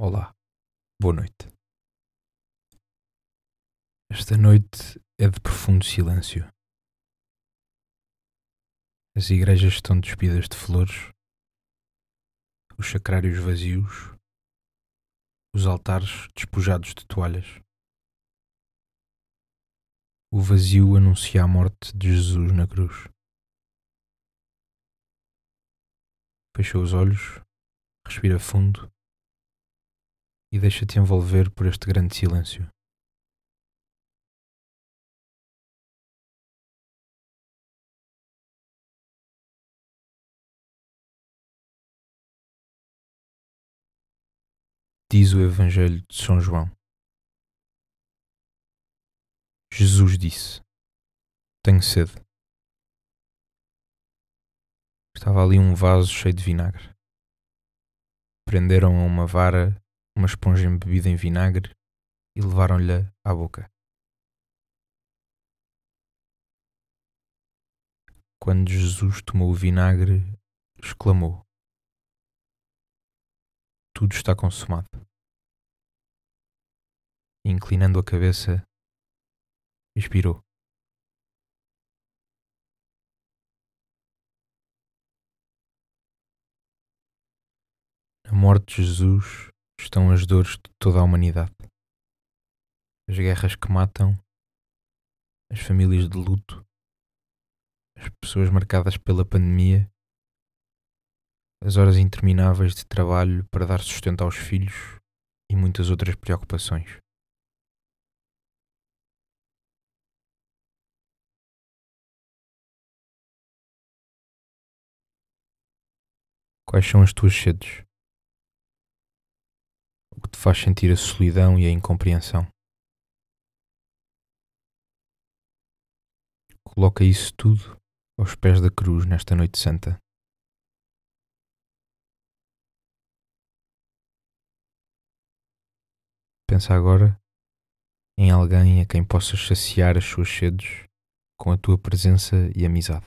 Olá, boa noite. Esta noite é de profundo silêncio. As igrejas estão despidas de flores, os sacrários vazios, os altares despojados de toalhas. O vazio anuncia a morte de Jesus na cruz. Fecha os olhos, respira fundo e deixa-te envolver por este grande silêncio. Diz o Evangelho de São João. Jesus disse: Tenho sede. Estava ali um vaso cheio de vinagre. Prenderam a uma vara uma esponja embebida em vinagre e levaram-lhe à boca. Quando Jesus tomou o vinagre, exclamou: Tudo está consumado. Inclinando a cabeça, expirou. A morte de Jesus estão as dores de toda a humanidade. As guerras que matam, as famílias de luto, as pessoas marcadas pela pandemia, as horas intermináveis de trabalho para dar sustento aos filhos e muitas outras preocupações. Quais são as tuas sedes? Que te faz sentir a solidão e a incompreensão. Coloca isso tudo aos pés da cruz nesta noite santa. Pensa agora em alguém a quem possas saciar as suas sedes com a tua presença e amizade.